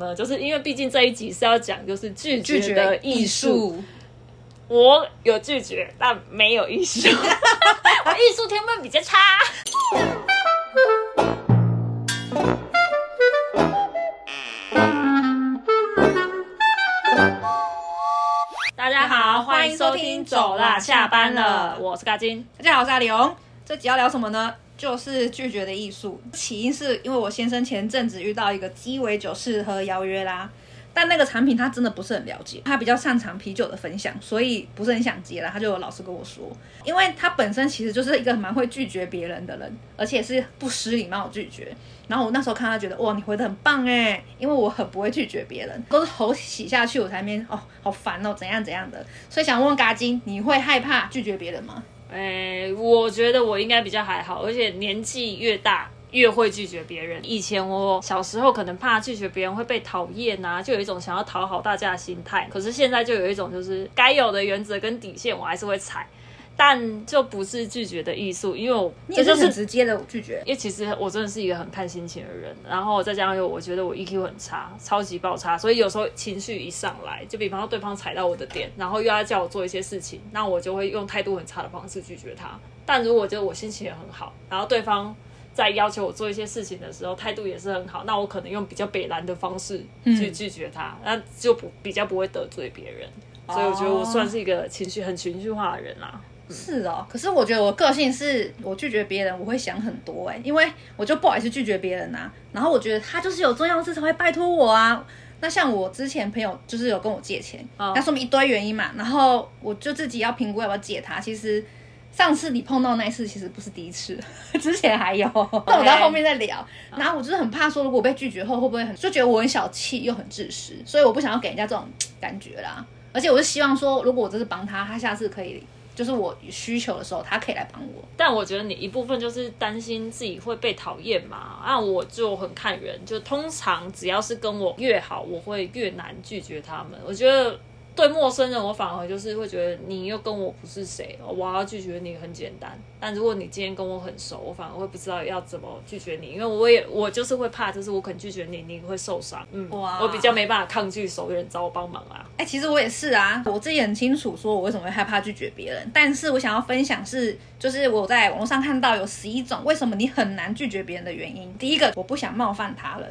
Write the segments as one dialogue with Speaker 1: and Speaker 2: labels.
Speaker 1: 呢，就是因为毕竟这一集是要讲就是拒
Speaker 2: 拒
Speaker 1: 绝的
Speaker 2: 绝艺
Speaker 1: 艺术。我有拒绝，但没有艺术，我艺术天分比较差。大家好，欢迎收听《走啦，下班了》，我是嘎金。
Speaker 2: 大家好，我是阿龙。这集要聊什么呢？就是拒绝的艺术。起因是因为我先生前阵子遇到一个鸡尾酒适合邀约啦，但那个产品他真的不是很了解，他比较擅长啤酒的分享，所以不是很想接啦。他就有老实跟我说，因为他本身其实就是一个蛮会拒绝别人的人，而且是不失礼貌拒绝。然后我那时候看他觉得哇，你回的很棒哎，因为我很不会拒绝别人，都是头洗下去我才面哦，好烦哦，怎样怎样的。所以想问问嘎金，你会害怕拒绝别人吗？
Speaker 1: 诶、我觉得我应该比较还好，而且年纪越大。越会拒绝别人。以前我小时候可能怕拒绝别人会被讨厌呐，就有一种想要讨好大家的心态。可是现在就有一种就是该有的原则跟底线我还是会踩，但就不是拒绝的艺术，因为我
Speaker 2: 也
Speaker 1: 这就是
Speaker 2: 直接的拒绝。
Speaker 1: 因为其实我真的是一个很看心情的人，然后再加上又我觉得我 EQ 很差，超级爆差，所以有时候情绪一上来，就比方说对方踩到我的点，然后又要叫我做一些事情，那我就会用态度很差的方式拒绝他。但如果觉得我心情也很好，然后对方在要求我做一些事情的时候，态度也是很好，那我可能用比较北蓝的方式去拒绝他，那就不比较不会得罪别人。所以我觉得我算是一个情绪很情绪化的人啦。
Speaker 2: 是哦，可是我觉得我个性是我拒绝别人，我会想很多哎，因为我就不好意思拒绝别人呐、然后我觉得他就是有重要的事才会拜托我啊。那像我之前朋友就是有跟我借钱，
Speaker 1: 哦
Speaker 2: 那说明一堆原因嘛，然后我就自己要评估要不要借他。其实上次你碰到那一次其实不是第一次，之前还有，但我到后面再聊。然后我就是很怕说，如果被拒绝后会不会很就觉得我很小气又很自私，所以我不想要给人家这种感觉啦。而且我是希望说，如果我这次帮他，他下次可以。就是我需求的时候，他可以来帮我。
Speaker 1: 但我觉得你一部分就是担心自己会被讨厌嘛，啊，我就很看人，就通常只要是跟我越好，我会越难拒绝他们。我觉得对陌生人，我反而就是会觉得你又跟我不是谁，我要拒绝你很简单。但如果你今天跟我很熟，我反而会不知道要怎么拒绝你，因为我也我就是会怕，就是我可能拒绝你，你会受伤。嗯，
Speaker 2: 哇
Speaker 1: 我比较没办法抗拒熟人找我帮忙啊。
Speaker 2: 哎、其实我也是啊，我自己很清楚，说我为什么会害怕拒绝别人。但是我想要分享是，就是我在网络上看到有十一种为什么你很难拒绝别人的原因。第一个，我不想冒犯他人；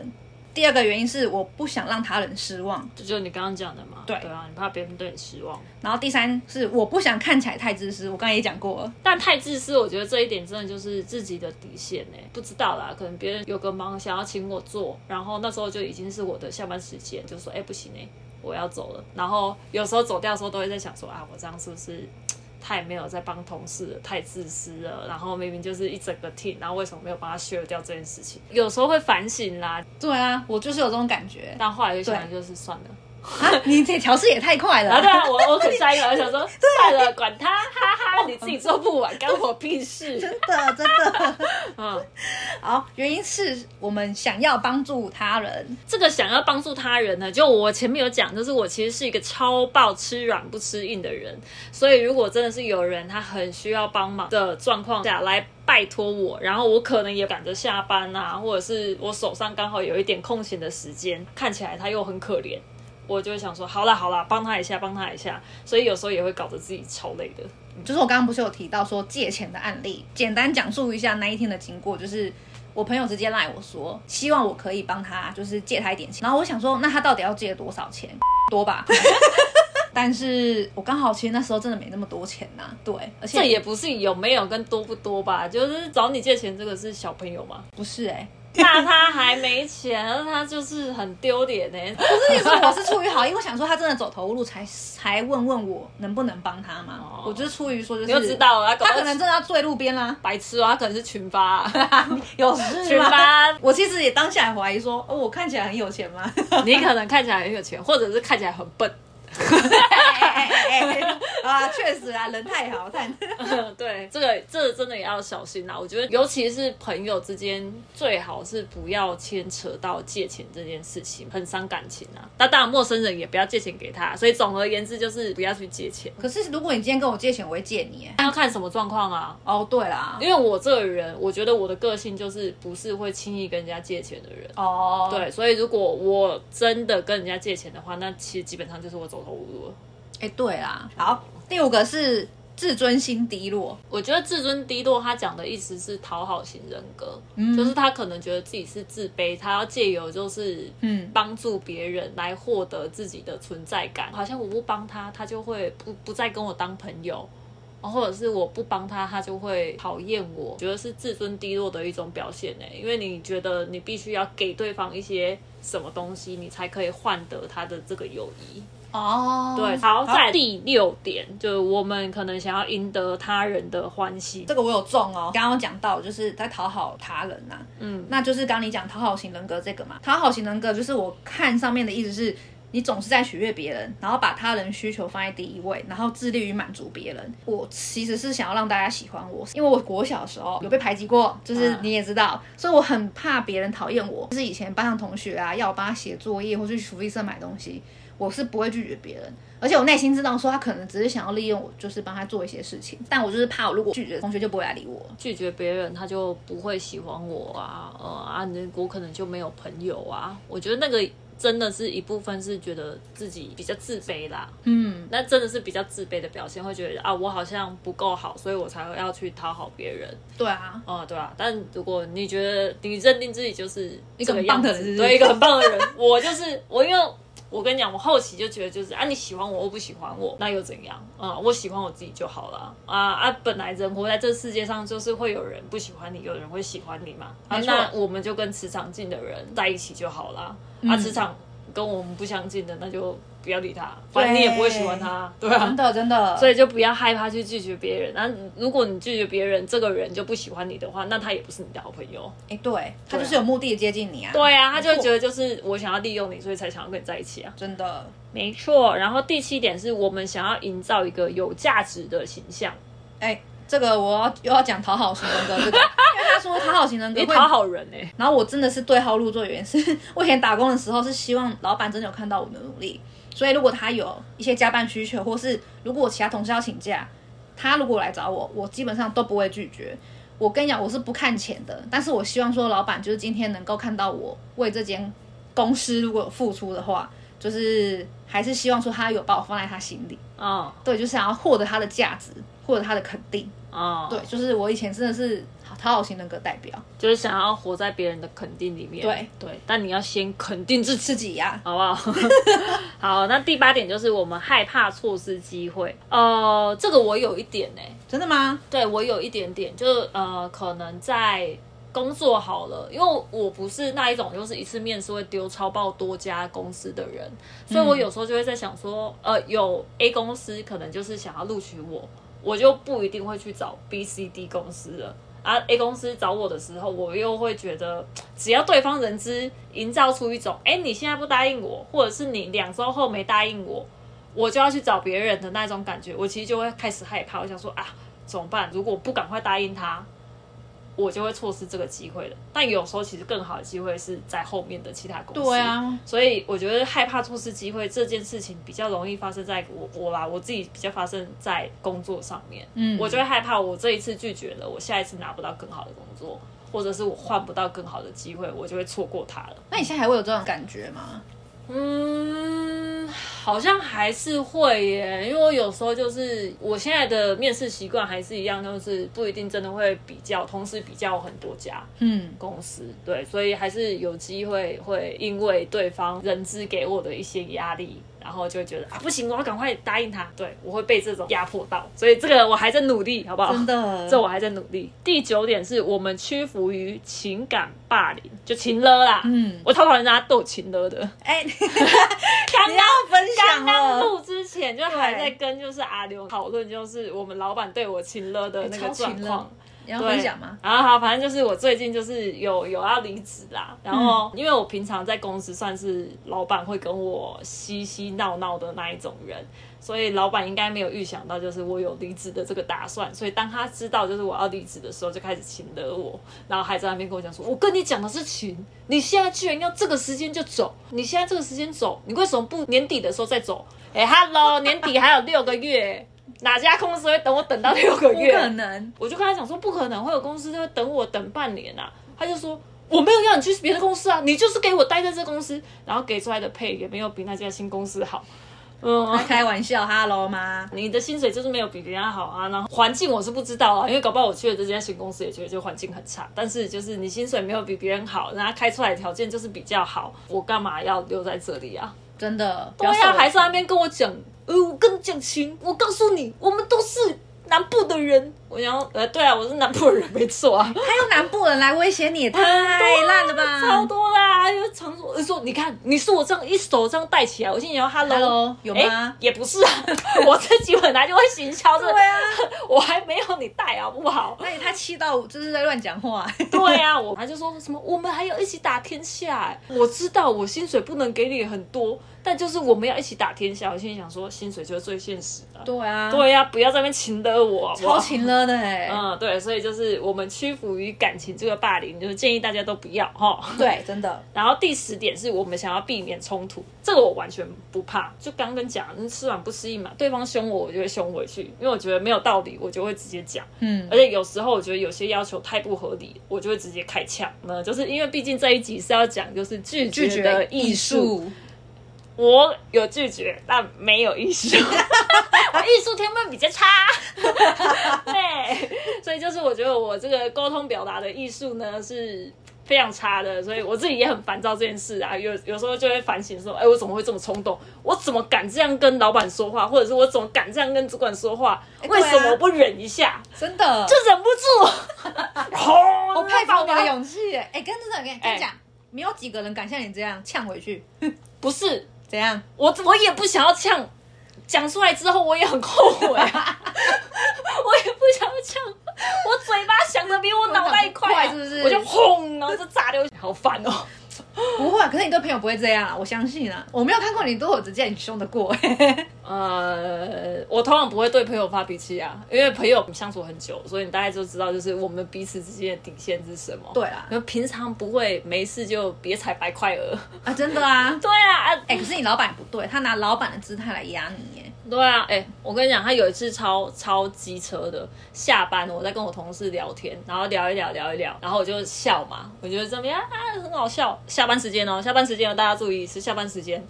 Speaker 2: 第二个原因是我不想让他人失望；
Speaker 1: 这就是你刚刚讲的嘛。
Speaker 2: 对
Speaker 1: 对啊，你怕别人对你失望。
Speaker 2: 然后第三是我不想看起来太自私。我刚才也讲过了，
Speaker 1: 但太自私，我觉得这一点真的就是自己的底线呢。不知道啦，可能别人有个忙想要请我做，然后那时候就已经是我的下班时间，就说哎、不行哎，我要走了。然后有时候走掉的时候都会在想说啊，我这样是不是太没有在帮同事了，太自私了？然后明明就是一整个 team，然后为什么没有帮他 share 掉这件事情？有时候会反省啦，
Speaker 2: 对啊，我就是有这种感觉
Speaker 1: 但后来就想就是算了。
Speaker 2: 啊！你这调试也太快了
Speaker 1: 啊，对啊，我我可下一个，我想说算了，管他，哈哈，你自己做不完，干我屁事。
Speaker 2: 真 的真的。
Speaker 1: 嗯。
Speaker 2: 好，原因是我们想要帮助他人，
Speaker 1: 这个想要帮助他人呢，就我前面有讲，就是我其实是一个超爆吃软不吃硬的人，所以如果真的是有人他很需要帮忙的状况下来拜托我，然后我可能也赶着下班啊，或者是我手上刚好有一点空闲的时间，看起来他又很可怜，我就会想说，好啦好啦，帮他一下，帮他一下，所以有时候也会搞得自己超累的。
Speaker 2: 就是我刚刚不是有提到说借钱的案例，简单讲述一下那一天的经过，就是我朋友直接赖我说，希望我可以帮他，就是借他一点钱。然后我想说，那他到底要借多少钱？多吧。但是我刚好其实那时候真的没那么多钱呐、对，而且
Speaker 1: 这也不是有没有跟多不多吧，就是找你借钱这个是小朋友吗，
Speaker 2: 不是哎、
Speaker 1: 那他还没钱，他就是很丢脸呢。
Speaker 2: 不是，你说我是出于好意，我想说他真的走投无路才才问问我能不能帮他嘛。
Speaker 1: 哦
Speaker 2: 我就是出于说就是，
Speaker 1: 你就知道了他
Speaker 2: 可能真的要坠路边啦，
Speaker 1: 白痴啊，他可能是群发、
Speaker 2: 有事
Speaker 1: 群
Speaker 2: 吗？
Speaker 1: 发，
Speaker 2: 我其实也当下也怀疑说，哦，我看起来很有钱吗？
Speaker 1: 你可能看起来很有钱，或者是看起来很笨。
Speaker 2: 哎哎哎啊，确实啊，人太好，太
Speaker 1: 对，这个这个真的也要小心啦。我觉得，尤其是朋友之间，最好是不要牵扯到借钱这件事情，很伤感情啊。那当然，陌生人也不要借钱给他。所以总而言之，就是不要去借钱。
Speaker 2: 可是如果你今天跟我借钱，我会借你。
Speaker 1: 那要看什么状况啊？
Speaker 2: 哦，对啦，
Speaker 1: 因为我这个人，我觉得我的个性就是不是会轻易跟人家借钱的人。
Speaker 2: 哦，
Speaker 1: 对，所以如果我真的跟人家借钱的话，那其实基本上就是我走投无路了。
Speaker 2: 哎，对啦，好，第五个是自尊心低落。
Speaker 1: 我觉得自尊低落，他讲的意思是讨好型人格，就是他可能觉得自己是自卑，他要借由就是嗯帮助别人来获得自己的存在感，好像我不帮他，他就会不不再跟我当朋友。或者是我不帮他，他就会讨厌我，觉得是自尊低落的一种表现呢。因为你觉得你必须要给对方一些什么东西，你才可以换得他的这个友谊。
Speaker 2: 哦，
Speaker 1: 对。好，在第六点，就是我们可能想要赢得他人的欢喜，
Speaker 2: 这个我有中哦。刚刚讲到，就是在讨好他人呐。嗯，那就是刚你讲讨好型人格这个嘛。讨好型人格就是我看上面的意思是。你总是在取悦别人，然后把他人需求放在第一位，然后致力于满足别人。我其实是想要让大家喜欢我，因为我国小的时候有被排挤过，就是你也知道，所以我很怕别人讨厌我。就是以前班上同学啊，要我帮他写作业或去福利社买东西，我是不会拒绝别人，而且我内心知道说他可能只是想要利用我，就是帮他做一些事情。但我就是怕，我如果拒绝同学就不会来理我，
Speaker 1: 拒绝别人他就不会喜欢我啊，呃啊，我可能就没有朋友啊。我觉得那个。真的是一部分是觉得自己比较自卑啦，嗯，那真的是比较自卑的表现，会觉得啊，我好像不够好，所以我才会要去讨好别人。
Speaker 2: 对啊，
Speaker 1: 哦，对啊。但如果你觉得你认定自己就是
Speaker 2: 一个很棒的人，
Speaker 1: 对，一个很棒的人，我就是我，因为我跟你讲，我后期就觉得就是啊，你喜欢我或不喜欢我，那又怎样？啊，我喜欢我自己就好了。啊啊，本来人活在这世界上，就是会有人不喜欢你，有人会喜欢你嘛。啊，那我们就跟磁场近的人在一起就好了。啊，磁场跟我们不相近的，那就不要理他，反正你也不会喜欢他，对啊，
Speaker 2: 真的真的，
Speaker 1: 所以就不要害怕去拒绝别人。那如果你拒绝别人，这个人就不喜欢你的话，那他也不是你的好朋友。
Speaker 2: 哎，对他就是有目的接近你啊。
Speaker 1: 对啊，他就觉得就是我想要利用你，所以才想要跟你在一起啊。
Speaker 2: 真的，
Speaker 1: 没错。然后第七点是我们想要营造一个有价值的形象。
Speaker 2: 哎。这个我要又要讲讨好型人格，这个，因为他说讨好型人格 会
Speaker 1: 讨好人哎。
Speaker 2: 然后我真的是对号入座，原因是我以前打工的时候是希望老板真的有看到我的努力，所以如果他有一些加班需求，或是如果我其他同事要请假，他如果来找我，我基本上都不会拒绝。我跟你讲，我是不看钱的，但是我希望说老板就是今天能够看到我为这间公司如果有付出的话，就是还是希望说他有把我放在他心里。哦，对，就是想要获得他的价值。获得他的肯定哦，对，就是我以前真的是讨好型人格代表，
Speaker 1: 就是想要活在别人的肯定里面。
Speaker 2: 对
Speaker 1: 对，但你要先肯定自
Speaker 2: 自己呀，
Speaker 1: 好不好？好，那第八点就是我们害怕错失机会。呃，这个我有一点呢，
Speaker 2: 真的吗？
Speaker 1: 对我有一点点，就是呃，可能在工作好了，因为我不是那一种就是一次面试会丢超爆多家公司的人，所以我有时候就会在想说，呃，有 A 公司可能就是想要录取我。我就不一定会去找 B、C、D 公司了啊。A 公司找我的时候，我又会觉得，只要对方人资营造出一种，哎，你现在不答应我，或者是你两周后没答应我，我就要去找别人的那种感觉，我其实就会开始害怕。我想说啊，怎么办？如果不赶快答应他？我就会错失这个机会了。但有时候其实更好的机会是在后面的其他公司。
Speaker 2: 对啊，
Speaker 1: 所以我觉得害怕错失机会这件事情比较容易发生在我我啦，我自己比较发生在工作上面。嗯，我就会害怕我这一次拒绝了，我下一次拿不到更好的工作，或者是我换不到更好的机会，我就会错过它了。
Speaker 2: 那你现在还会有这种感觉吗？
Speaker 1: 嗯，好像还是会耶，因为我有时候就是我现在的面试习惯还是一样，就是不一定真的会比较，同时比较很多家嗯公司，对，所以还是有机会会因为对方人资给我的一些压力。然后就会觉得啊，不行，我要赶快答应他。对我会被这种压迫到，所以这个我还在努力，好不好？
Speaker 2: 真的，
Speaker 1: 这我还在努力。第九点是我们屈服于情感霸凌，就情勒啦。嗯，我超讨讨人家斗情勒的。哎，
Speaker 2: 刚刚分享
Speaker 1: 刚录之前就还在跟就是阿刘讨论，就是我们老板对我情勒的那个状况。
Speaker 2: 你要分享吗？
Speaker 1: 然后好，反正就是我最近就是有有要离职啦。然后因为我平常在公司算是老板会跟我嬉嬉闹闹的那一种人，所以老板应该没有预想到就是我有离职的这个打算。所以当他知道就是我要离职的时候，就开始请了我，然后还在那边跟我讲说：“我跟你讲的是请，你现在居然要这个时间就走？你现在这个时间走，你为什么不年底的时候再走？”哎，Hello，年底还有六个月。哪家公司会等我等到六个月？
Speaker 2: 不可能！
Speaker 1: 我就跟他讲说，不可能会有公司会等我等半年啊。他就说，我没有要你去别的公司啊，你就是给我待在这公司，然后给出来的配也没有比那家新公司好。
Speaker 2: 嗯，开玩笑，Hello 吗？
Speaker 1: 你的薪水就是没有比别人好啊。然后环境我是不知道啊，因为搞不好我去了这家新公司也觉得就环境很差。但是就是你薪水没有比别人好，人家开出来的条件就是比较好，我干嘛要留在这里啊？
Speaker 2: 真的，
Speaker 1: 对呀，还在那边跟我讲。呃，我跟你讲情，我告诉你，我们都是南部的人。我想，呃，对啊，我是南部人，没错啊。
Speaker 2: 他用南部人来威胁你，太烂了吧？
Speaker 1: 超多啦，就常说说，你看，你是我这样一手这样带起来，我心里想，Hello，
Speaker 2: 有吗？
Speaker 1: 也不是啊，我自己本来就会行销
Speaker 2: 的。对啊，
Speaker 1: 我还没有你带好不好？
Speaker 2: 那他气到就是在乱讲话。
Speaker 1: 对啊，我他就说什么，我们还有一起打天下。我知道我薪水不能给你很多。但就是我们要一起打天下，我心里想说，薪水就是最现实的。
Speaker 2: 对啊，
Speaker 1: 对呀，不要在那边情勒我，
Speaker 2: 超情勒的哎。
Speaker 1: 嗯，对，所以就是我们屈服于感情这个霸凌，就是建议大家都不要哈。
Speaker 2: 对，真的。
Speaker 1: 然后第十点是我们想要避免冲突，这个我完全不怕。就刚刚讲，吃软不吃硬嘛，对方凶我，我就会凶回去，因为我觉得没有道理，我就会直接讲。嗯，而且有时候我觉得有些要求太不合理，我就会直接开枪。那就是因为毕竟这一集是要讲就是拒绝的艺术。我有拒绝，但没有艺术，我艺术天分比较差。对，所以就是我觉得我这个沟通表达的艺术呢是非常差的，所以我自己也很烦躁这件事啊。有有时候就会反省说，哎，我怎么会这么冲动？我怎么敢这样跟老板说话？或者是我怎么敢这样跟主管说话？为什么我不忍一下？
Speaker 2: 真的
Speaker 1: 就忍不住。
Speaker 2: 我佩服你的勇气。哎，跟真的跟跟你讲，没有几个人敢像你这样呛回去。
Speaker 1: 不是。
Speaker 2: 怎样？
Speaker 1: 我我也不想要呛，讲出来之后我也很后悔，我也不想要呛，我嘴巴想的比我脑袋快，
Speaker 2: 是不是？
Speaker 1: 我就轰，然后就炸掉，好烦哦。
Speaker 2: 不会，可是你对朋友不会这样啊，我相信啊。我没有看过你对我直接你凶的过。
Speaker 1: 呃，我通常不会对朋友发脾气啊，因为朋友相处很久，所以你大概就知道，就是我们彼此之间的底线是什么。
Speaker 2: 对啊，
Speaker 1: 因为平常不会没事就别踩白块鹅
Speaker 2: 啊，真的啊。
Speaker 1: 对啊，
Speaker 2: 哎，可是你老板不对，他拿老板的姿态来压你耶。
Speaker 1: 对啊，哎，我跟你讲，他有一次超超机车的，下班我在跟我同事聊天，然后聊一聊聊一聊，然后我就笑嘛，我觉得怎么样啊，很好笑笑。下班时间哦，下班时间哦，大家注意是下班时间。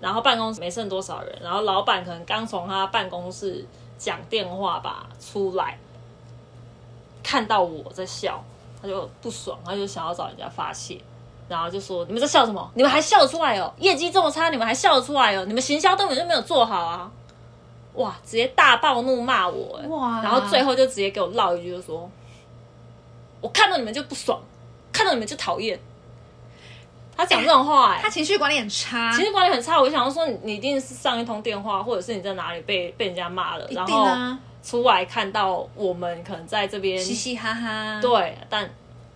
Speaker 1: 然后办公室没剩多少人，然后老板可能刚从他办公室讲电话吧出来，看到我在笑，他就不爽，他就想要找人家发泄，然后就说：“你们在笑什么？你们还笑得出来哦？业绩这么差，你们还笑得出来哦？你们行销根本就没有做好啊！”哇，直接大暴怒骂我，哇！然后最后就直接给我唠一句，就说：“我看到你们就不爽，看到你们就讨厌。”他讲这种话，哎，
Speaker 2: 他情绪管理很差，
Speaker 1: 情绪管理很差。我就想说，你一定是上一通电话，或者是你在哪里被被人家骂了，然后出来看到我们可能在这边
Speaker 2: 嘻嘻哈哈。
Speaker 1: 对，但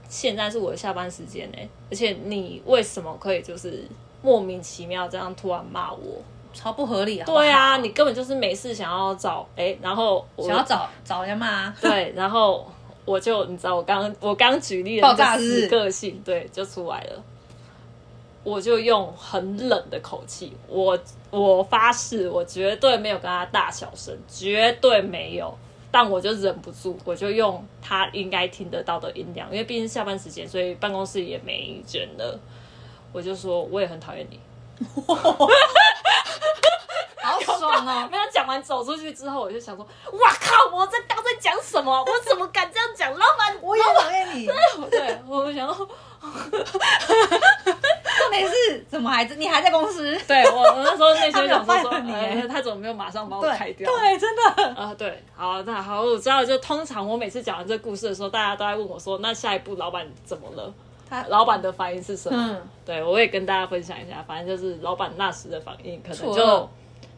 Speaker 1: 现在是我的下班时间呢，而且你为什么可以就是莫名其妙这样突然骂我？
Speaker 2: 超不合理啊！
Speaker 1: 对啊，你根本就是没事想要找哎，然后
Speaker 2: 想要找找人家骂。
Speaker 1: 对，然后我就你知道，我刚我刚举例的爆炸式个性，对，就出来了。我就用很冷的口气，我我发誓，我绝对没有跟他大小声，绝对没有。但我就忍不住，我就用他应该听得到的音量，因为毕竟下班时间，所以办公室也没人了。我就说，我也很讨厌你。
Speaker 2: 好爽哦！
Speaker 1: 没有讲完走出去之后，我就想说，哇靠！我在刚在讲什么？我怎么敢这样讲？老板，
Speaker 2: 我也讨厌你。
Speaker 1: 对，对，我想。
Speaker 2: 没事，怎么还你还在公司？
Speaker 1: 对我，我那时候内心想说，说，他怎么没有马上把我开掉？
Speaker 2: 对，真的
Speaker 1: 啊，对，好，那好，我知道。就通常我每次讲完这个故事的时候，大家都在问我说，那下一步老板怎么了？他老板的反应是什么？对我也跟大家分享一下，反正就是老板那时的反应，可能就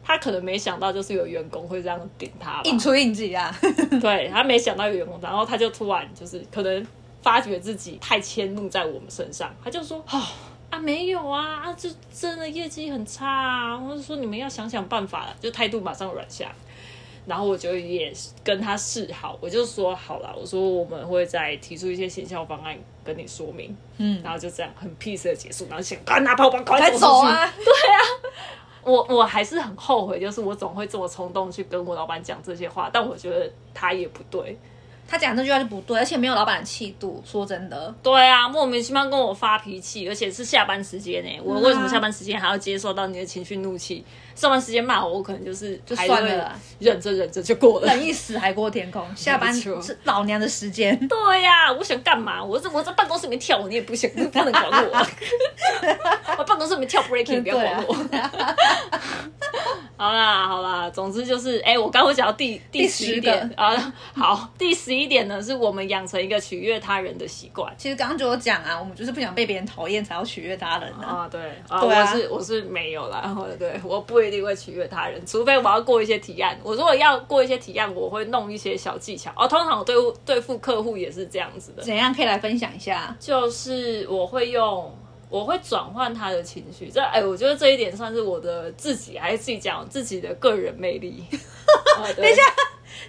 Speaker 1: 他可能没想到就是有员工会这样顶他吧，
Speaker 2: 应出应急啊！
Speaker 1: 对他没想到有员工，然后他就突然就是可能发觉自己太迁怒在我们身上，他就说：“哦啊，没有啊，啊，这真的业绩很差啊，或者说你们要想想办法了，就态度马上软下。”然后我就也跟他示好，我就说好了，我说我们会再提出一些行销方案跟你说明，
Speaker 2: 嗯，
Speaker 1: 然后就这样很 peace 的结束，然后想赶快拿包包，赶快走啊，
Speaker 2: 对。啊！
Speaker 1: 我我还是很后悔，就是我总会这么冲动去跟我老板讲这些话，但我觉得他也不对。
Speaker 2: 他讲这句话就不对，而且没有老板的气度。说真的，
Speaker 1: 对啊，莫名其妙跟我发脾气，而且是下班时间呢、我为什么下班时间还要接受到你的情绪怒气？上班时间骂我，我可能就是
Speaker 2: 就算了
Speaker 1: 忍着忍着就过了。
Speaker 2: 忍一时海阔天空。下班是老娘的时间。
Speaker 1: 对呀、我想干嘛？我在我在办公室里面跳舞，你也不想不能管我。我办公室里面跳 breaking，不要管我。好啦好啦，总之就是，哎、我刚会讲到第
Speaker 2: 第
Speaker 1: 十一点啊，好，第十一点呢，是我们养成一个取悦他人的习惯。
Speaker 2: 其实刚刚就有讲啊，我们就是不想被别人讨厌，才要取悦他人啊。
Speaker 1: 啊，对，啊，
Speaker 2: 对啊
Speaker 1: 我是我是没有啦，对，我不一定会取悦他人，除非我要过一些提案。我如果要过一些提案，我会弄一些小技巧。哦，通常我对付对付客户也是这样子的，
Speaker 2: 怎样可以来分享一下？
Speaker 1: 就是我会用，我会转换他的情绪。这哎，我觉得这一点算是我的自己，还是自己讲自己的个人魅力。啊等一下，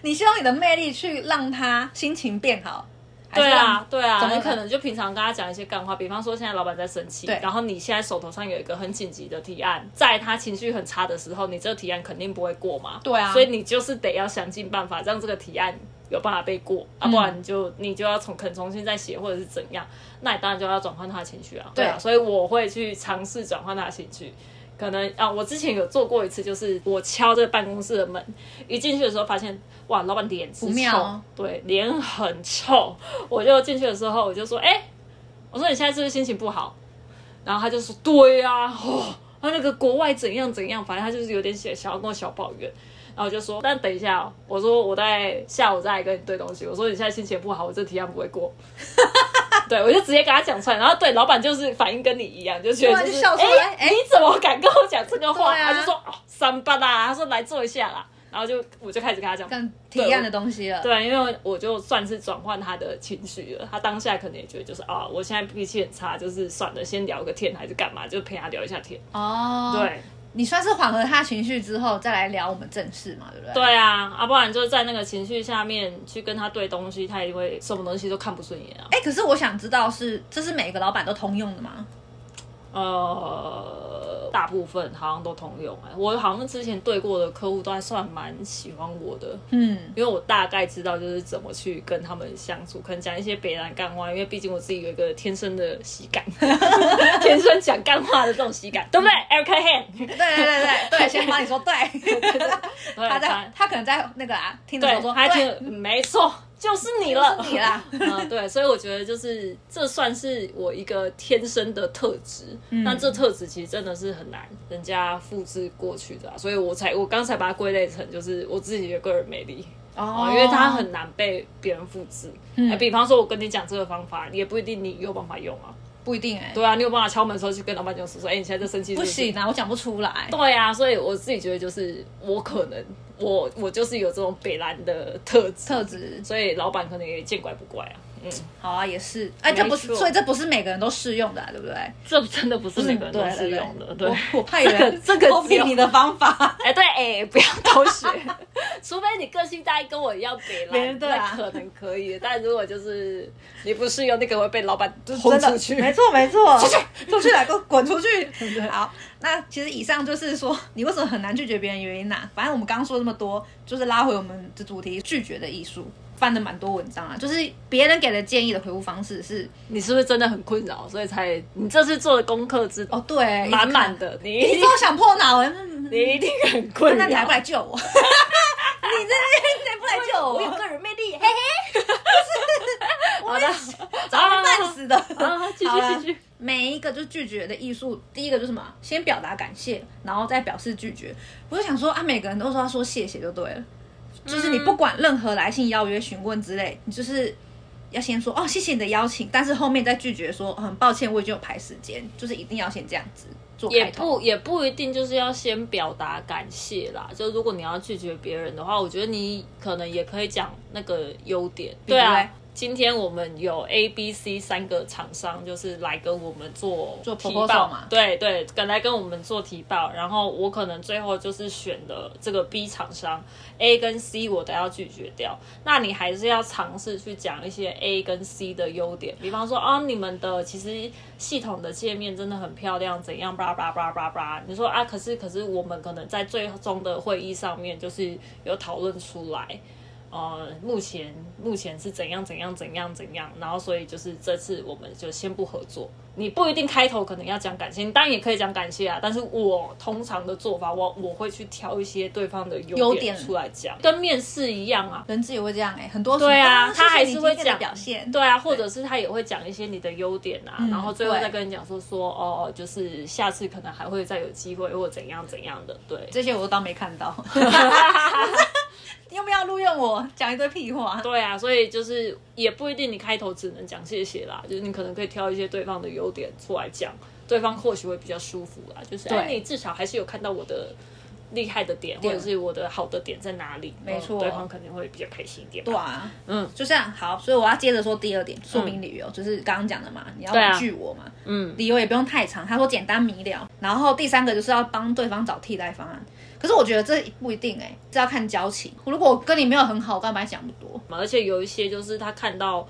Speaker 2: 你希望你的魅力去让他心情变好，
Speaker 1: 对啊，对啊，你可能就平常跟他讲一些干话，比方说现在老板在生气，然后你现在手头上有一个很紧急的提案，在他情绪很差的时候，你这个提案肯定不会过嘛，
Speaker 2: 对啊
Speaker 1: 所以你就是得要想尽办法让这个提案有办法被过，啊，不然你就你就要重肯重新再写或者是怎样，那你当然就要转换他的情绪啊，
Speaker 2: 对
Speaker 1: 啊，所以我会去尝试转换他的情绪。可能啊，我之前有做过一次，就是我敲这个办公室的门，一进去的时候发现，哇，老板脸之
Speaker 2: 不妙
Speaker 1: 臭
Speaker 2: 哦，
Speaker 1: 对，脸很臭。我就进去的时候，我就说，哎、我说你现在是不是心情不好？然后他就说，对呀、哦，他那个国外怎样怎样，反正他就是有点想想要跟我小抱怨。然后我就说，但等一下、哦，我说我在下午再来跟你对东西。我说你现在心情不好，我这提案不会过。对，我就直接跟他讲出来，然后对老板就是反应跟你一样，就觉得就是哎、
Speaker 2: 哎
Speaker 1: 你怎么敢跟我讲这个话？他就说哦，三八啦，他说来坐一下啦，然后就我就开始跟他讲
Speaker 2: 跟提案的东西了。
Speaker 1: 对，因为我就算是转换他的情绪了，他当下可能也觉得就是啊，我现在脾气很差，就是算了，先聊个天还是干嘛，就陪他聊一下天。
Speaker 2: 哦，，
Speaker 1: 对，
Speaker 2: 你算是缓和他情绪之后，再来聊我们正事嘛，对不对？
Speaker 1: 对啊，啊，不然就是在那个情绪下面去跟他对东西，他也会什么东西都看不顺眼啊。
Speaker 2: 哎，可是我想知道是这是每个老板都通用的吗？
Speaker 1: 呃，大部分好像都通用哎、我好像之前对过的客户都还算蛮喜欢我的，
Speaker 2: 嗯，
Speaker 1: 因为我大概知道就是怎么去跟他们相处，可能讲一些北南干话，因为毕竟我自己有一个天生的喜感，天生讲干话的这种喜感，对不对？Erica Han，
Speaker 2: 对对对对对，先帮你说对。他在他可能在那个啊听着
Speaker 1: 我，
Speaker 2: 说，
Speaker 1: 他
Speaker 2: 对。
Speaker 1: 听，没错，就是你了，
Speaker 2: 就是你啦。
Speaker 1: 嗯，对，所以我觉得就是这算是我一个天生的特质，
Speaker 2: 嗯。
Speaker 1: 但这特质其实真的是很难人家复制过去的、啊，所以我才我刚才把它归类成就是我自己的个人魅力。
Speaker 2: 哦。
Speaker 1: 哦，因为它很难被别人复制。
Speaker 2: 嗯。
Speaker 1: 哎比方说，我跟你讲这个方法，也不一定你有办法用啊。
Speaker 2: 不一定哎，
Speaker 1: 对啊，你有办法敲门的时候去跟老板讲说，哎、你现在在生气
Speaker 2: 不行啊，我讲不出来。
Speaker 1: 对啊，所以我自己觉得就是我可能我我就是有这种北蓝的特质，
Speaker 2: 特质
Speaker 1: 所以老板可能也见怪不怪啊。嗯，
Speaker 2: 好啊，也是，哎，这不是，所以这不是每个人都适用的啊，对不对？
Speaker 1: 这真的不是每个人都适用的，对。
Speaker 2: 我我怕有人
Speaker 1: 这个 只有
Speaker 2: 你的方法。
Speaker 1: 哎，对，哎，不要偷学，除非你个性大概跟我一样北蓝，
Speaker 2: 别人对啊
Speaker 1: 那可能可以。但如果就是你不适用，那个会被老板轰出去。
Speaker 2: 没错没错，出去出去来，给我滚出去！好，那其实以上就是说你为什么很难拒绝别人的原因呐、反正我们刚刚说那么多，就是拉回我们的主题，拒绝的艺术。翻了蛮多文章啊，就是别人给的建议的回复方式是，
Speaker 1: 你是不是真的很困扰，所以才你这次做的功课之
Speaker 2: 哦，对，
Speaker 1: 满满的，你一定
Speaker 2: 一直都想破脑，嗯
Speaker 1: 你一定很困扰。
Speaker 2: 那你还不来救我？你这你还不来救我？我有个人魅力，嘿嘿，
Speaker 1: 我的，
Speaker 2: 早就半死的。
Speaker 1: 啊，继续继续。
Speaker 2: 每一个就是拒绝的艺术，第一个就是什么？先表达感谢，然后再表示拒绝。我就想说啊，每个人都说要说谢谢就对了，就是你不管任何来信邀约、询问之类，你就是要先说哦，谢谢你的邀请，但是后面再拒绝说很抱歉，我已经有排时间，就是一定要先这样子做
Speaker 1: 也。不也不一定就是要先表达感谢啦。就如果你要拒绝别人的话，我觉得你可能也可以讲那个优点。对啊，今天我们有 A、B、C 三个厂商，就是来跟我们做
Speaker 2: 做
Speaker 1: 提报
Speaker 2: 嘛
Speaker 1: 对对，跟来跟我们做提报，然后我可能最后就是选了这个 B 厂商，A 跟 C 我都要拒绝掉。那你还是要尝试去讲一些 A 跟 C 的优点，比方说啊，你们的其实系统的界面真的很漂亮，怎样叭叭叭叭叭。你说啊，可是可是我们可能在最终的会议上面就是有讨论出来。呃，目前目前是怎样怎样怎样怎样，然后所以就是这次我们就先不合作。你不一定开头可能要讲感谢，你当然也可以讲感谢啊。但是我通常的做法，我我会去挑一些对方的优
Speaker 2: 优点
Speaker 1: 出来讲，跟面试一样啊。
Speaker 2: 人资也会这样哎、很多
Speaker 1: 对啊，
Speaker 2: 啊，
Speaker 1: 他还是会讲
Speaker 2: 表现，
Speaker 1: 对啊，或者是他也会讲一些你的优点啊，
Speaker 2: 嗯
Speaker 1: 然后最后再跟你讲说说哦，就是下次可能还会再有机会或怎样怎样的，对。
Speaker 2: 这些我都当没看到。要不要录用我？讲一堆屁话。
Speaker 1: 对啊，所以就是也不一定你开头只能讲谢谢啦，就是你可能可以挑一些对方的优点出来讲，对方或许会比较舒服啦。就是
Speaker 2: 对。
Speaker 1: 哎，你至少还是有看到我的厉害的点，或者是我的好的点在哪里，
Speaker 2: 没错。
Speaker 1: 嗯对方肯定会比较开心一点。
Speaker 2: 对啊，
Speaker 1: 嗯，
Speaker 2: 就这样好，所以我要接着说第二点，说明理由，就是刚刚讲的嘛，你要拒我嘛，
Speaker 1: 嗯，
Speaker 2: 理由也不用太长，他说简单明了。然后第三个就是要帮对方找替代方案，可是我觉得这不一定哎、这要看交情。如果我跟你没有很好，我干嘛讲那么多？
Speaker 1: 而且有一些就是他看到。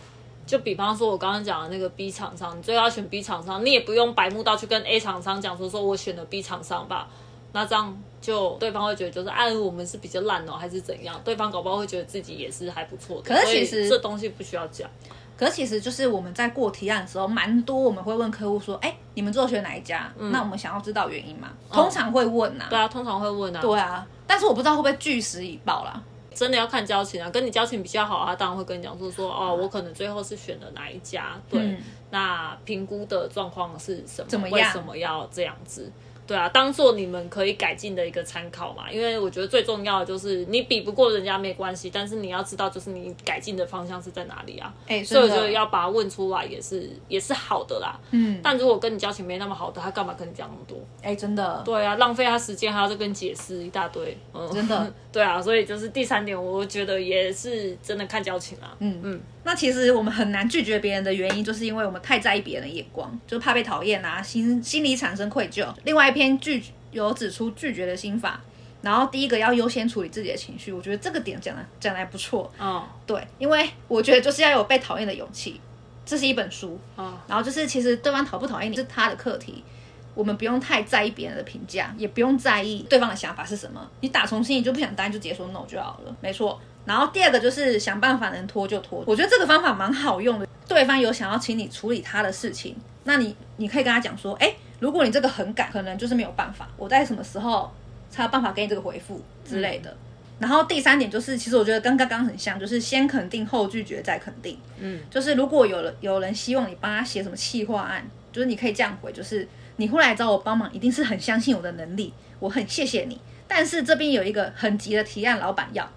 Speaker 1: 就比方说，我刚刚讲的那个 B 厂商，你最后要选 B 厂商，你也不用白目到去跟 A 厂商讲说，说我选了 B 厂商吧，那这样就对方会觉得就是，啊，我们是比较烂哦，还是怎样？对方搞不好会觉得自己也是还不错的。
Speaker 2: 可是其实
Speaker 1: 这东西不需要讲。
Speaker 2: 可是其实就是我们在过提案的时候，蛮多我们会问客户说，哎、你们最后选哪一家？那我们想要知道原因嘛？通常会问呐、
Speaker 1: 对啊，通常会问啊。
Speaker 2: 对啊，但是我不知道会不会据实以报啦。
Speaker 1: 真的要看交情啊，跟你交情比较好，他当然会跟你讲说说哦，我可能最后是选了哪一家，对，
Speaker 2: 嗯
Speaker 1: 那评估的状况是什么？
Speaker 2: 怎么样
Speaker 1: 为什么要这样子？对啊，当做你们可以改进的一个参考嘛。因为我觉得最重要的就是你比不过人家没关系，但是你要知道就是你改进的方向是在哪里啊。
Speaker 2: 哎、
Speaker 1: 所以我觉得要把它问出来也是也是好的啦。
Speaker 2: 嗯，
Speaker 1: 但如果跟你交情没那么好的，他干嘛跟你讲那么多？
Speaker 2: 哎、真的，
Speaker 1: 对啊，浪费他时间，还要再跟你解释一大堆。嗯，
Speaker 2: 真的。
Speaker 1: 对啊，所以就是第三点，我觉得也是真的看交情啊。
Speaker 2: 嗯
Speaker 1: 嗯，
Speaker 2: 那其实我们很难拒绝别人的原因，就是因为我们太在意别人的眼光，就怕被讨厌啊，心心里产生愧疚。另外一篇拒有指出拒绝的心法，然后第一个要优先处理自己的情绪，我觉得这个点讲的讲的还不错。
Speaker 1: 嗯
Speaker 2: 对，因为我觉得就是要有被讨厌的勇气。这是一本书，
Speaker 1: 嗯
Speaker 2: 然后就是其实对方讨不讨厌你是他的课题，我们不用太在意别人的评价，也不用在意对方的想法是什么。你打从心里就不想答应，就直接说 no 就好了，没错。然后第二个就是想办法能拖就拖，我觉得这个方法蛮好用的。对方有想要请你处理他的事情，那你你可以跟他讲说，哎，如果你这个很赶，可能就是没有办法，我在什么时候才有办法给你这个回复之类的。然后第三点就是，其实我觉得跟刚刚很像，就是先肯定后拒绝再肯定。
Speaker 1: 嗯，
Speaker 2: 就是如果有人有人希望你帮他写什么企划案，就是你可以这样回，就是你会来找我帮忙，一定是很相信我的能力，我很谢谢你。但是这边有一个很急的提案，老板要，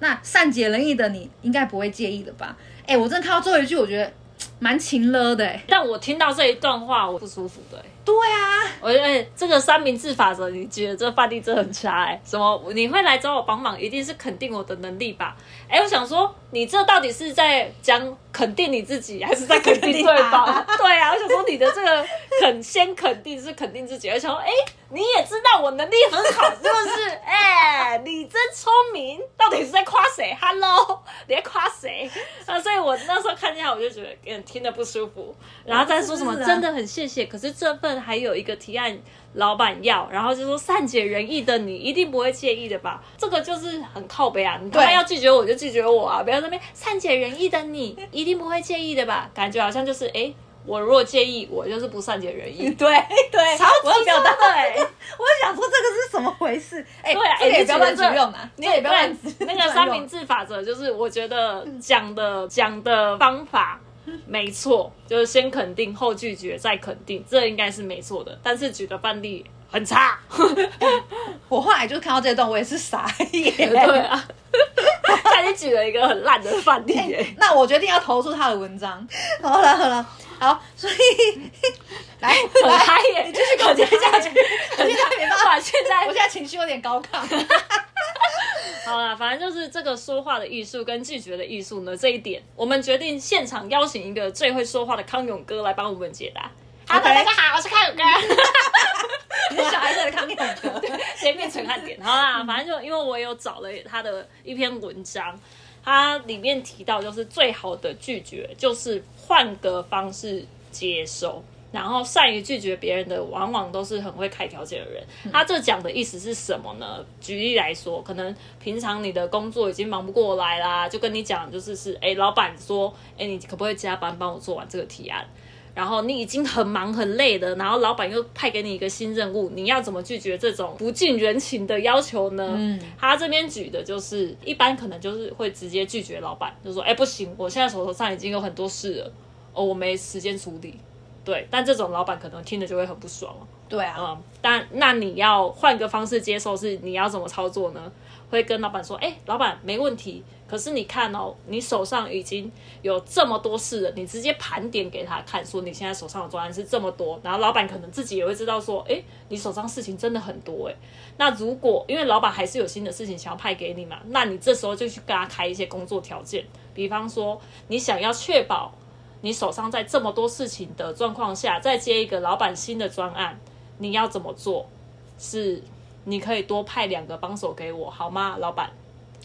Speaker 2: 那善解人意的你应该不会介意的吧？哎，我真的看到最后一句，我觉得蛮勤了的哎。
Speaker 1: 但我听到这一段话，我不舒服的、欸。
Speaker 2: 对啊，
Speaker 1: 我觉得、欸、这个三明治法则，你觉得这范例真的很差哎、什么你会来找我帮忙，一定是肯定我的能力吧？哎、我想说，你这到底是在讲肯定你自己，还是在肯定对方？对啊，我想说你的这个肯先肯定是肯定自己，而且说，哎、你也知道我能力很好，是不是？哎、你真聪明，到底是在夸谁？Hello，你在夸谁？啊，所以我那时候看见他，我就觉得听得不舒服，然后再说什么真的很谢谢，可是这份还有一个提案。老板要，然后就说善解人意的你一定不会介意的吧？这个就是很靠背啊！你他妈要拒绝我就拒绝我啊！不要在那边善解人意的你 一定不会介意的吧？感觉好像就是哎、诶我如果介意，我就是不善解人意。
Speaker 2: 对对，
Speaker 1: 超
Speaker 2: 我要表达，
Speaker 1: 对，
Speaker 2: 我就想说这个是什么回事？哎，
Speaker 1: 对啊，
Speaker 2: 这个也不要乱举用啊，你也不要乱指
Speaker 1: 那个三明治法则，就是我觉得讲的讲的方法 没错，就是先肯定后拒绝再肯定，这应该是没错的。但是举的范例很差，
Speaker 2: 我后来就看到这段，我也是傻眼。
Speaker 1: 对啊，看你举了一个很烂的范例耶。
Speaker 2: 那我决定要投诉他的文章。好了好了，好，所以来
Speaker 1: 很
Speaker 2: 来，
Speaker 1: 嗨耶！
Speaker 2: 你继续给我接下去。我现在没办法，
Speaker 1: 现在
Speaker 2: 我现在情绪有点高亢。
Speaker 1: 好啦，反正就是这个说话的艺术跟拒绝的艺术呢，这一点，我们决定现场邀请一个最会说话的康永哥来帮我们解答。Hello，大家好，我是康永哥。
Speaker 2: 你是小孩子的康永哥。
Speaker 1: 直接变陈汉典。好啦，反正就因为我有找了他的一篇文章，它里面提到就是最好的拒绝就是换个方式接收。然后善于拒绝别人的，往往都是很会开条件的人。他这讲的意思是什么呢？举例来说，可能平常你的工作已经忙不过来啦，就跟你讲，就是是，哎，老板说，哎，你可不可以加班帮我做完这个提案？然后你已经很忙很累的，然后老板又派给你一个新任务，你要怎么拒绝这种不近人情的要求呢？嗯，他这边举的就是一般可能就是会直接拒绝老板，就说：“哎，不行，我现在手头上已经有很多事了，哦，我没时间处理。”对，但这种老板可能听着就会很不爽。哦。
Speaker 2: 对啊，
Speaker 1: 嗯，但那你要换个方式接受，是你要怎么操作呢？会跟老板说：“哎，老板没问题，可是你看哦，你手上已经有这么多事了，你直接盘点给他看，说你现在手上的专案是这么多，然后老板可能自己也会知道说，哎，你手上事情真的很多，哎，那如果因为老板还是有新的事情想要派给你嘛，那你这时候就去跟他开一些工作条件，比方说你想要确保你手上在这么多事情的状况下，再接一个老板新的专案，你要怎么做？是你可以多派两个帮手给我，好吗，老板？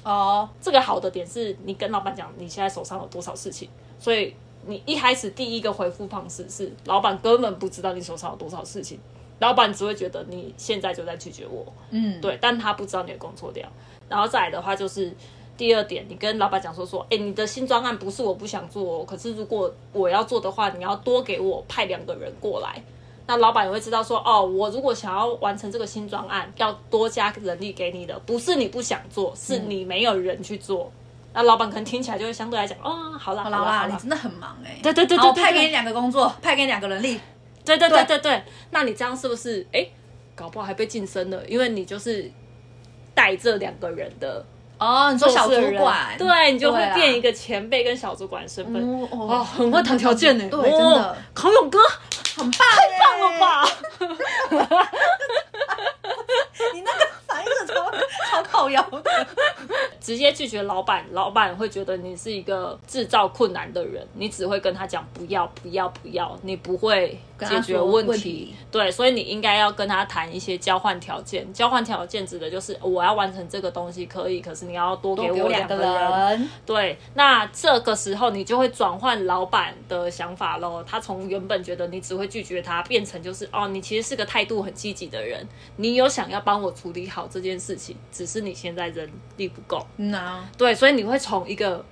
Speaker 2: 哦，
Speaker 1: 这个好的点是你跟老板讲你现在手上有多少事情，所以你一开始第一个回复方式是老板根本不知道你手上有多少事情，老板只会觉得你现在就在拒绝我，
Speaker 2: 嗯，
Speaker 1: 对，但他不知道你的工作量。然后再来的话就是第二点，你跟老板讲说说，哎，你的新专案不是我不想做哦，可是如果我要做的话，你要多给我派两个人过来。那老板也会知道说，哦，我如果想要完成这个新专案，要多加人力给你的，不是你不想做，是你没有人去做。那老板可能听起来就会相对来讲，哦，好啦，好啦，
Speaker 2: 好啦，你真的很忙哎。
Speaker 1: 对对对对，对对
Speaker 2: 派给你两个工作，派给你两个人力。
Speaker 1: 对对对对对，那你这样是不是，哎，搞不好还被晋升了？因为你就是带这两个人的
Speaker 2: 哦，你说小主管，
Speaker 1: 对你就会变一个前辈跟小主管的身份。
Speaker 2: 哦哦
Speaker 1: 哦，很会谈条件呢，
Speaker 2: 对，真
Speaker 1: 哦
Speaker 2: 的
Speaker 1: 康永哥
Speaker 2: 很棒，太
Speaker 1: 棒了？吧？
Speaker 2: 你那个反应是超超靠腰的。
Speaker 1: 直接拒绝老板，老板会觉得你是一个制造困难的人，你只会跟他讲不要不要不要，你不会解决问题。对，所以你应该要跟他谈一些交换条件。交换条件指的就是我要完成这个东西可以，可是你要多给我两
Speaker 2: 个。
Speaker 1: 人，对，那这个时候你就会转换老板的想法喽。他从原本觉得你只会拒绝他，变成就是哦，你其实是个态度很积极的人，你有想要帮我处理好这件事情，只是你现在人力不够。
Speaker 2: 嗯啊，
Speaker 1: 对，所以你会从一个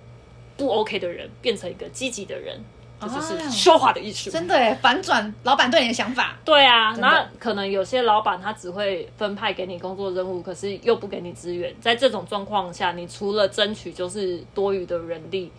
Speaker 1: 不 OK 的人变成一个积极的人，这就是
Speaker 2: 啊
Speaker 1: 说话的艺术。
Speaker 2: 真的哎，反转老板对你的想法。
Speaker 1: 对啊，那可能有些老板他只会分派给你工作任务，可是又不给你资源。在这种状况下，你除了争取就是多余的人力，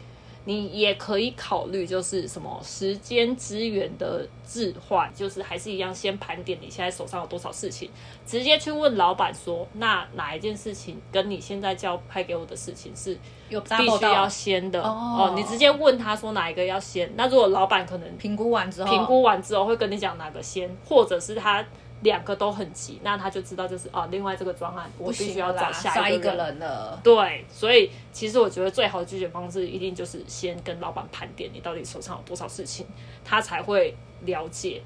Speaker 1: 你也可以考虑就是什么时间资源的置换，就是还是一样先盘点你现在手上有多少事情，直接去问老板说，那哪一件事情跟你现在交派给我的事情是
Speaker 2: 有
Speaker 1: 必须要先的。
Speaker 2: 哦。
Speaker 1: 哦，你直接问他说哪一个要先。那如果老板可能
Speaker 2: 评估完之后，
Speaker 1: 评估完之后会跟你讲哪个先，或者是他两个都很急，那他就知道就是哦，另外这个专案我必须要找下一个
Speaker 2: 人了。
Speaker 1: 对，所以其实我觉得最好的拒绝方式一定就是先跟老板盘点你到底手上有多少事情，他才会了解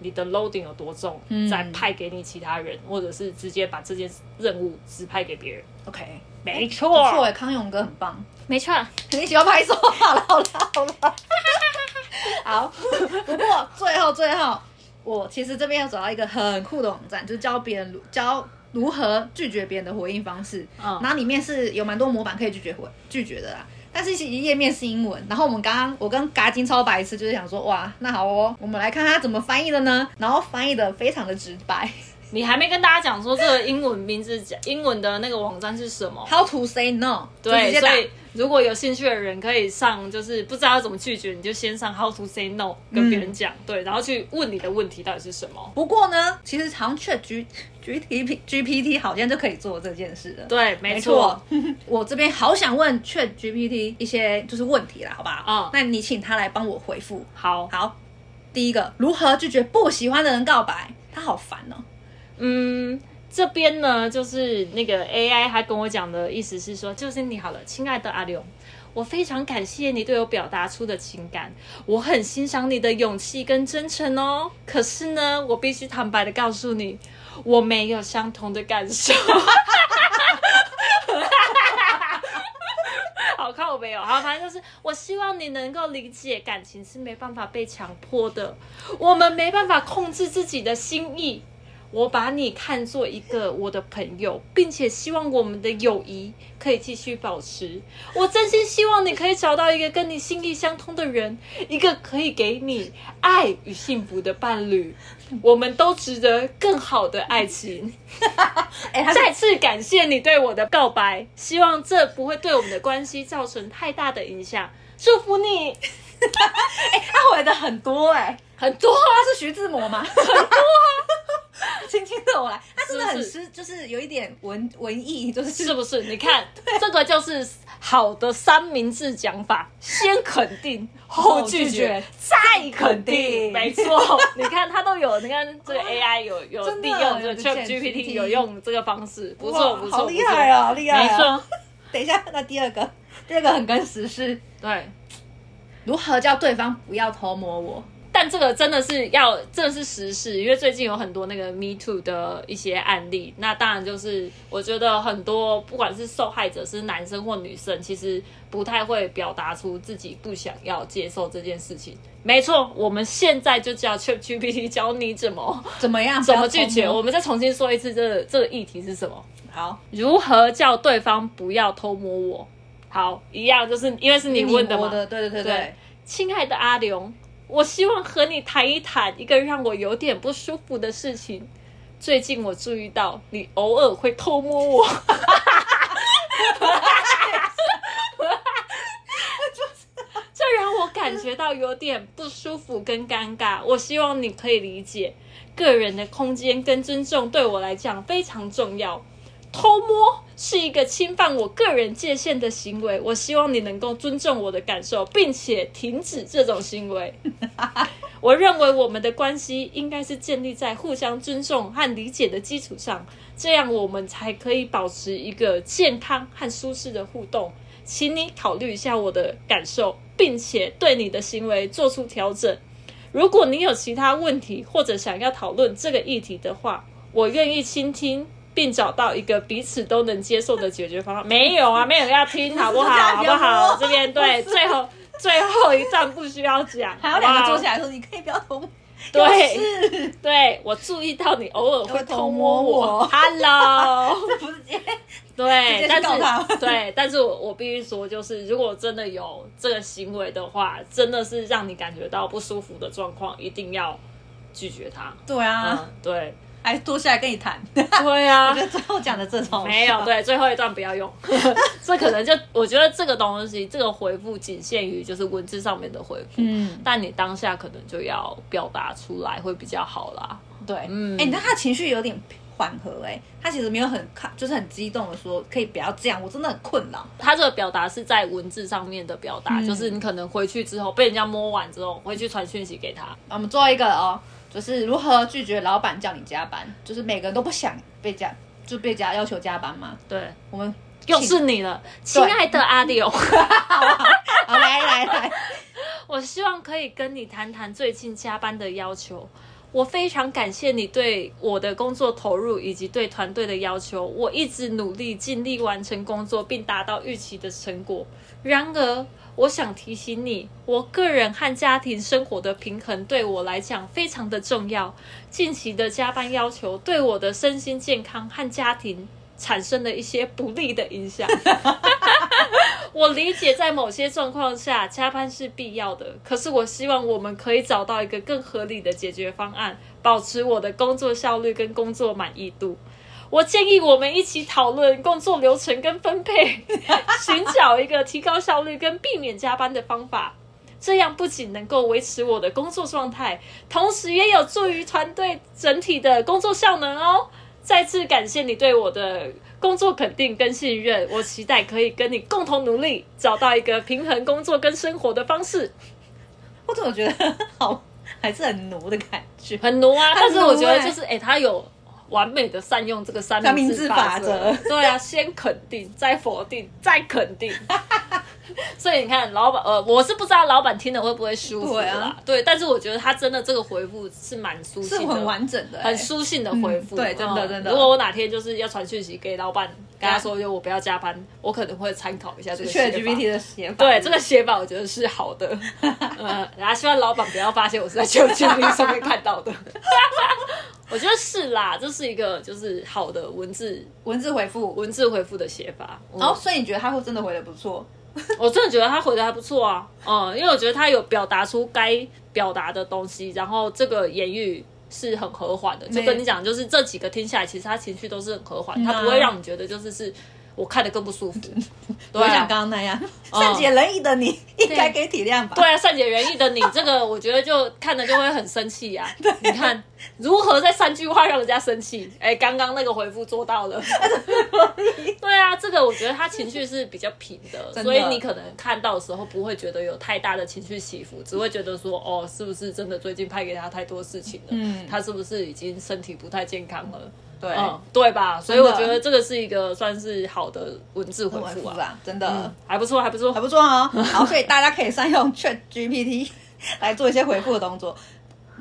Speaker 1: 你的 loading 有多重，
Speaker 2: 嗯
Speaker 1: 再派给你其他人，或者是直接把这件任务指派给别人。
Speaker 2: OK，
Speaker 1: 没
Speaker 2: 不错
Speaker 1: 错，
Speaker 2: 哎，康永哥很棒。
Speaker 1: 没错。
Speaker 2: 你喜欢拍手？好了好了好了，好。不过最后最后，我其实这边要找到一个很酷的网站，就是教别人如教如何拒绝别人的回应方式。
Speaker 1: 嗯
Speaker 2: 然后里面是有蛮多模板可以拒绝回拒绝的啦。但是其实页面是英文，然后我们刚刚我跟嘎金超白痴就是想说，哇，那好哦，我们来看他怎么翻译的呢？然后翻译的非常的直白，
Speaker 1: 你还没跟大家讲说这个英文名字讲英文的那个网站是什么
Speaker 2: ？How to say no？
Speaker 1: 对，所以如果有兴趣的人可以上，就是不知道要怎么拒绝，你就先上 How to say no 跟别人讲，对，然后去问你的问题到底是什么。
Speaker 2: 不过呢，其实好像 Chat G G T P G P T 好像就可以做这件事了。
Speaker 1: 对，没
Speaker 2: 没
Speaker 1: 错
Speaker 2: 错，，我这边好想问 Chat GPT 一些就是问题啦，好不好？
Speaker 1: 嗯
Speaker 2: 那你请他来帮我回复。
Speaker 1: 好，
Speaker 2: 好，第一个，如何拒绝不喜欢的人告白？他好烦哦。
Speaker 1: 嗯，这边呢，就是那个 AI，他跟我讲的意思是说，就是你好了，亲爱的阿刘。我非常感谢你对我表达出的情感，我很欣赏你的勇气跟真诚哦。可是呢，我必须坦白的告诉你，我没有相同的感受。好看我没有，好，反正就是我希望你能够理解，感情是没办法被强迫的，我们没办法控制自己的心意。我把你看作一个我的朋友，并且希望我们的友谊可以继续保持。我真心希望你可以找到一个跟你心意相通的人，一个可以给你爱与幸福的伴侣。我们都值得更好的爱情。再次感谢你对我的告白，希望这不会对我们的关系造成太大的影响。祝福你，
Speaker 2: 他回的很多哎、
Speaker 1: 很多啊，
Speaker 2: 他是徐志摩吗？很多啊，轻轻的我来，他真的很
Speaker 1: 是
Speaker 2: 就是有一点文文艺，就是
Speaker 1: 是不是？你看，这个就是好的三明治讲法：先肯定，后拒绝再肯定。
Speaker 2: 定
Speaker 1: 没错，你看他都有，你看这个 AI 有有利用，就
Speaker 2: 有个 GPT
Speaker 1: 有用这个方式，不
Speaker 2: 哇
Speaker 1: 错不错，
Speaker 2: 好厉害啊，好厉害、啊！
Speaker 1: 没错，
Speaker 2: 等一下，那第二个，第二个很跟时事，
Speaker 1: 对。
Speaker 2: 如何叫对方不要偷摸我？
Speaker 1: 但这个真的是要，真的是时事，因为最近有很多那个 Me Too 的一些案例。那当然就是，我觉得很多不管是受害者是男生或女生，其实不太会表达出自己不想要接受这件事情。没错，我们现在就叫 ChatGPT 教你怎么
Speaker 2: 怎么样？
Speaker 1: 怎么拒绝。我们再重新说一次这个，这个议题是什么？
Speaker 2: 好，
Speaker 1: 如何叫对方不要偷摸我？好，一样就是因为是你问的嘛，
Speaker 2: 我的，对对对
Speaker 1: 对
Speaker 2: 对，
Speaker 1: 亲爱的阿龙，我希望和你谈一谈一个让我有点不舒服的事情。最近我注意到你偶尔会偷摸我，这让我感觉到有点不舒服跟尴尬。我希望你可以理解，个人的空间跟尊重对我来讲非常重要。偷摸是一个侵犯我个人界限的行为，我希望你能够尊重我的感受，并且停止这种行为。我认为我们的关系应该是建立在互相尊重和理解的基础上，这样我们才可以保持一个健康和舒适的互动。请你考虑一下我的感受，并且对你的行为做出调整。如果你有其他问题或者想要讨论这个议题的话，我愿意倾听，并找到一个彼此都能接受的解决方案。没有啊，没有要听，好不好？好不好？这边对，最后最后一站不需要讲，
Speaker 2: 还有两个坐下来说，你可以不要偷摸。
Speaker 1: 对
Speaker 2: 是，
Speaker 1: 对，我注意到你偶尔会偷摸我
Speaker 2: 我
Speaker 1: ，Hello。
Speaker 2: 这不是
Speaker 1: 对，但是对，但是我我必须说，就是如果真的有这个行为的话，真的是让你感觉到不舒服的状况，一定要拒绝他。
Speaker 2: 对啊，
Speaker 1: 嗯，对，
Speaker 2: 还坐下来跟你谈。
Speaker 1: 对啊
Speaker 2: 我觉，得最后讲的这种
Speaker 1: 没有，对，最后一段不要用，这可能就我觉得这个东西，这个回复仅限于就是文字上面的回复，
Speaker 2: 嗯，
Speaker 1: 但你当下可能就要表达出来会比较好啦。
Speaker 2: 对，
Speaker 1: 嗯
Speaker 2: 哎、但他情绪有点缓和，哎，他其实没有很看，就是很激动的说，可以不要这样，我真的很困扰。
Speaker 1: 他这个表达是在文字上面的表达，
Speaker 2: 嗯
Speaker 1: 就是你可能回去之后被人家摸完之后，回去传讯息给他。
Speaker 2: 我们最后一个哦，就是如何拒绝老板叫你加班，就是每个人都不想被加，就被加要求加班嘛。
Speaker 1: 对，
Speaker 2: 我们
Speaker 1: 又是你了，亲爱的阿柳，
Speaker 2: 好来来来，
Speaker 1: 我希望可以跟你谈谈最近加班的要求。我非常感谢你对我的工作投入以及对团队的要求。我一直努力尽力完成工作，并达到预期的成果。然而，我想提醒你，我个人和家庭生活的平衡对我来讲非常的重要。近期的加班要求对我的身心健康和家庭产生了一些不利的影响。我理解在某些状况下加班是必要的，可是我希望我们可以找到一个更合理的解决方案，保持我的工作效率跟工作满意度。我建议我们一起讨论工作流程跟分配，寻找一个提高效率跟避免加班的方法。这样不仅能够维持我的工作状态，同时也有助于团队整体的工作效能哦。再次感谢你对我的工作肯定跟信任，我期待可以跟你共同努力，找到一个平衡工作跟生活的方式。
Speaker 2: 我怎么觉得好还是很奴的感觉？
Speaker 1: 很奴啊，但是我觉得就是，哎、他有完美的善用这个三
Speaker 2: 三明
Speaker 1: 明治
Speaker 2: 治法
Speaker 1: 则
Speaker 2: 则。
Speaker 1: 对啊，先肯定，再否定，再肯定。所以你看，老板，呃，我是不知道老板听了会不会舒服啦
Speaker 2: 对啊，
Speaker 1: 对，但是我觉得他真的这个回复是蛮舒
Speaker 2: 是
Speaker 1: 信的，
Speaker 2: 很完整的、欸，
Speaker 1: 很书信的回复、
Speaker 2: 嗯对真的
Speaker 1: 嗯
Speaker 2: 真的
Speaker 1: 如果我哪天就是要传讯息给老板，跟他说就我不要加班，我可能会参考一下这个写法。
Speaker 2: GPT 的写法，
Speaker 1: 对这个写法，我觉得是好的。呃，然后希望老板不要发现我是在 ChatGPT 上面看到的。我觉得是啦，这是一个就是好的文字
Speaker 2: 文字回复。
Speaker 1: 文字回复的写法。嗯
Speaker 2: 哦，所以你觉得他会真的回的不错？
Speaker 1: 我真的觉得他回的还不错啊，嗯，因为我觉得他有表达出该表达的东西，然后这个言语是很和缓的，就跟你讲，就是这几个听下来，其实他情绪都是很和缓，
Speaker 2: 嗯啊。
Speaker 1: 他不会让你觉得就是是我看的更不舒服。对啊，
Speaker 2: 刚刚那样，善解人意的你应该可以体谅吧？
Speaker 1: 对啊，善解人意的你，这个我觉得就看了就会很生气 呀、你看如何在三句话让人家生气？哎，刚刚那个回复做到了。对啊，这个我觉得他情绪是比较平的，
Speaker 2: 的
Speaker 1: 所以你可能看到的时候不会觉得有太大的情绪起伏，只会觉得说，哦，是不是真的最近派给他太多事情了？
Speaker 2: 嗯
Speaker 1: 他是不是已经身体不太健康了？
Speaker 2: 对，
Speaker 1: 嗯，对吧？所以我觉得这个是一个算是好的文字回
Speaker 2: 回
Speaker 1: 复啊，
Speaker 2: 复啊，真的、
Speaker 1: 嗯，还不错，还不错
Speaker 2: 还。不错哦。好，所以大家可以善用 Chat GPT 来做一些回复的动作。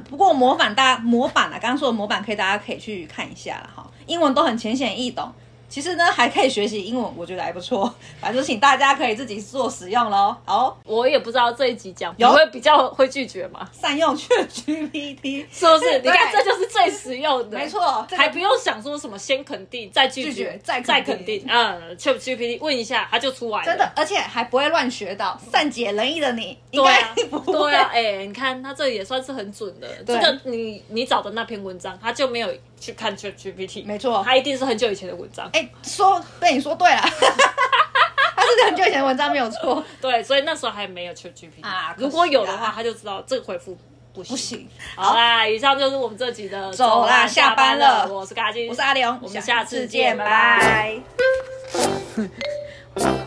Speaker 2: 不过模板大家模板啊，刚刚说的模板可以大家可以去看一下了哈，英文都很浅显易懂。其实呢，还可以学习英文，我觉得还不错。反正就请大家可以自己做使用喽。好，
Speaker 1: 我也不知道这一集讲，你
Speaker 2: 有
Speaker 1: 会比较会拒绝吗？
Speaker 2: 善用 Chat GPT，
Speaker 1: 是不是？你看，
Speaker 2: 对
Speaker 1: 这就是最实用的，
Speaker 2: 没错，这个
Speaker 1: 还不用想说什么先肯定再拒
Speaker 2: 拒绝
Speaker 1: 绝
Speaker 2: 再
Speaker 1: 再
Speaker 2: 肯定
Speaker 1: 嗯，Chat GPT 问一下，它就出来了。
Speaker 2: 真的，而且还不会乱学到，善解人意的你，应
Speaker 1: 对啊
Speaker 2: 该不，会。
Speaker 1: 对啊，哎、你看它这也算是很准的。这
Speaker 2: 对
Speaker 1: 个你你找的那篇文章，它就没有去看 Chat GPT，
Speaker 2: 没错。
Speaker 1: 它一定是很久以前的文章。
Speaker 2: 哎、说被你说对了，他是很久以前的文章没有错，
Speaker 1: 对，所以那时候还没有 Chat GPT
Speaker 2: 啊
Speaker 1: 如果有的话，他就知道这个回复不行。
Speaker 2: 不行。
Speaker 1: 好啦，以上就是我们这集的
Speaker 2: 走啦下班了。
Speaker 1: 我是嘎金，
Speaker 2: 我是阿良，
Speaker 1: 我们下次
Speaker 2: 次
Speaker 1: 见
Speaker 2: 拜。
Speaker 1: 拜
Speaker 2: 拜。